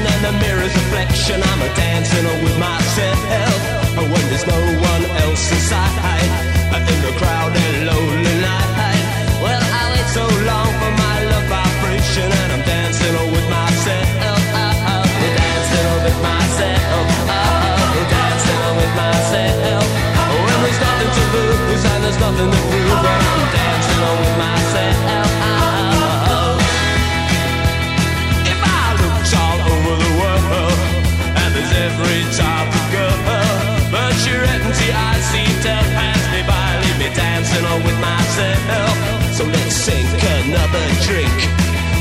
and the mirror's reflection. I'm a myself. So let's sink another drink,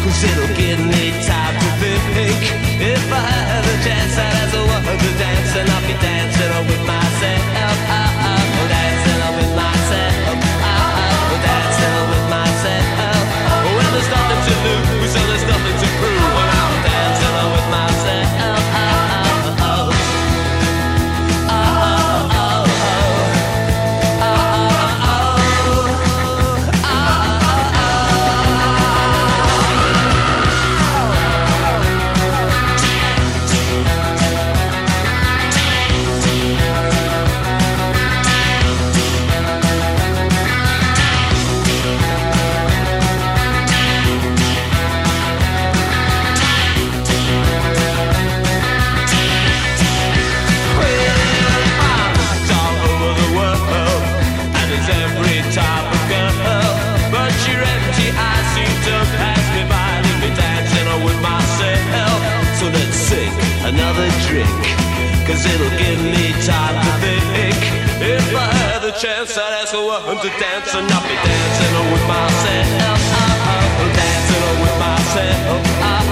cause it'll give me time to think. If I have a chance, I'd as a woman to dance, and I'll be dancing on with myself. cause it'll give me time to think. If I had the chance, I'd ask a woman to dance and I'll be dancing with myself. I'm dancing with myself.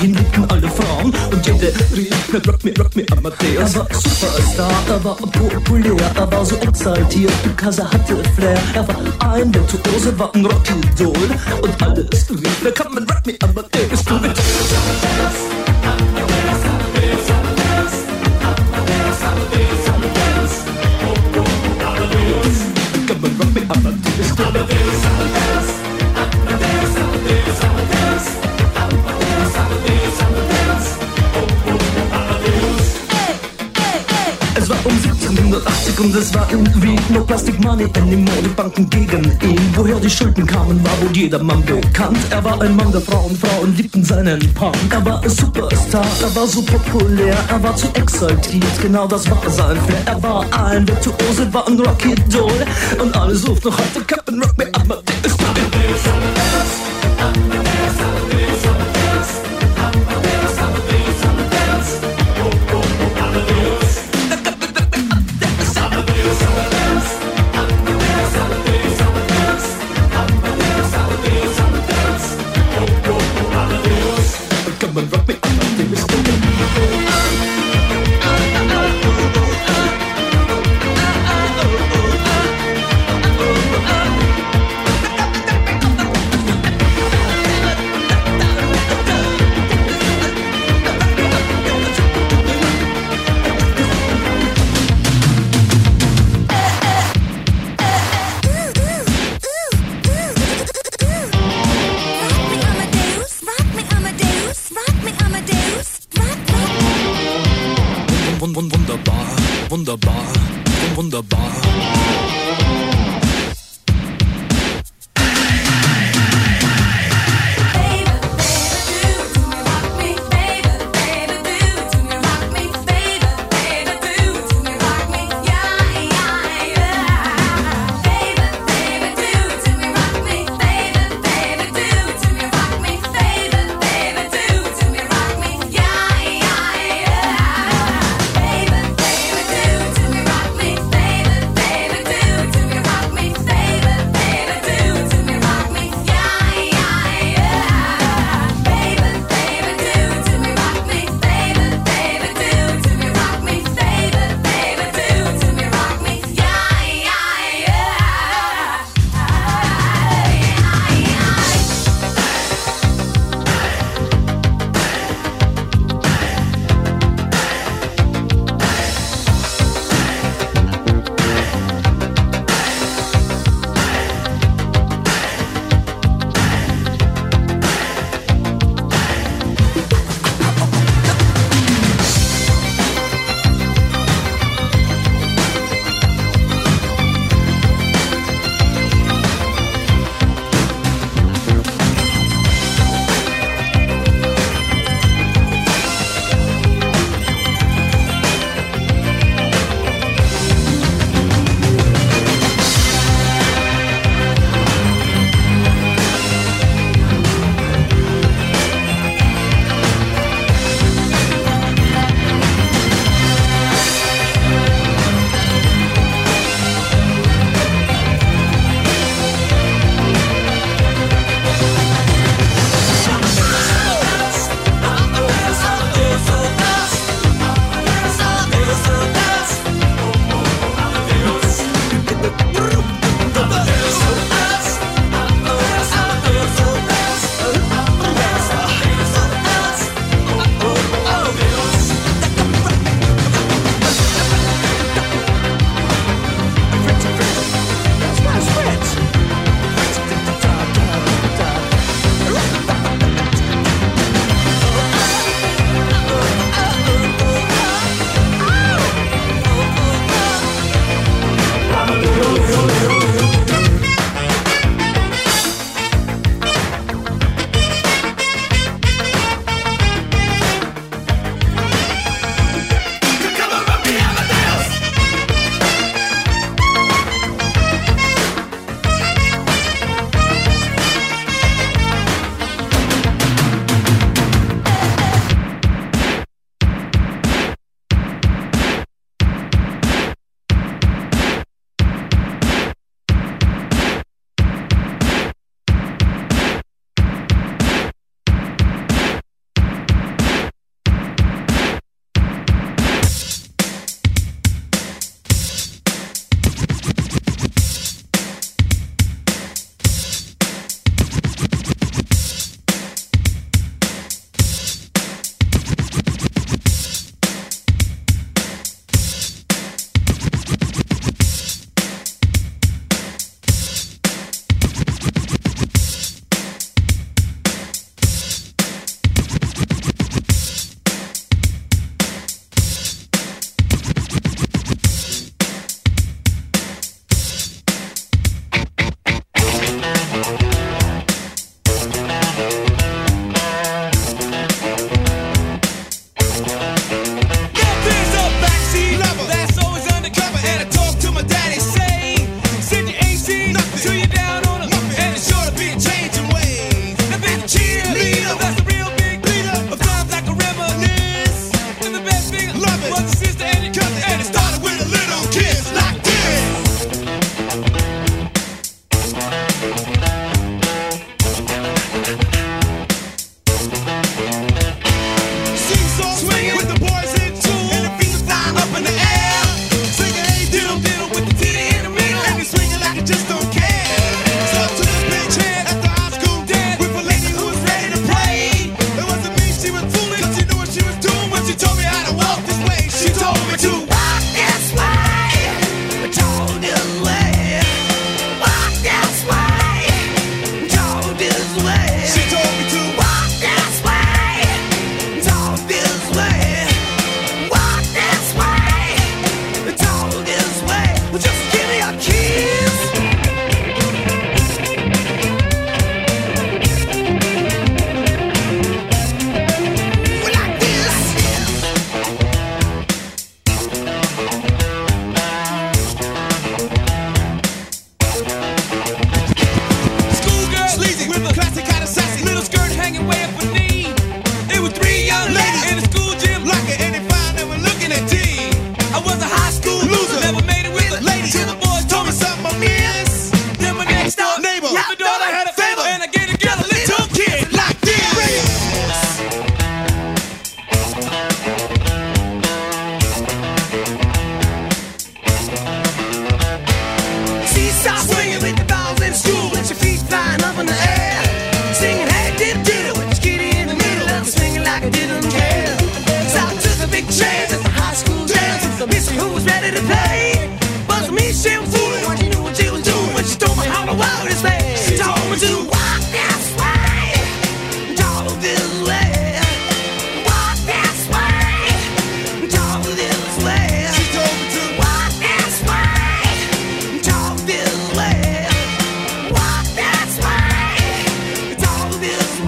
Ihn liebten alle Frauen. Und jede rief mir, rock me, rock me, Amadeus. Er war Superstar, er war populär, er war so exaltiert, because er hatte Flair. Er war ein Virtuose, war ein Rockidol. Und alles rief mir, come 1780 und es war in Wien No Plastic Money anymore, die Banken gegen ihn. Woher die Schulden kamen, war wohl jedermann bekannt. Er war ein Mann der Frauen, Frauen liebten seinen Punk. Er war ein Superstar, er war so populär Er war zu exaltiert, genau das war sein Flair. Er war ein Virtuose, war ein Rocky-Doll Und alle suchten noch heute Captain Rock Me Amadeus Come and rock me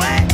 away.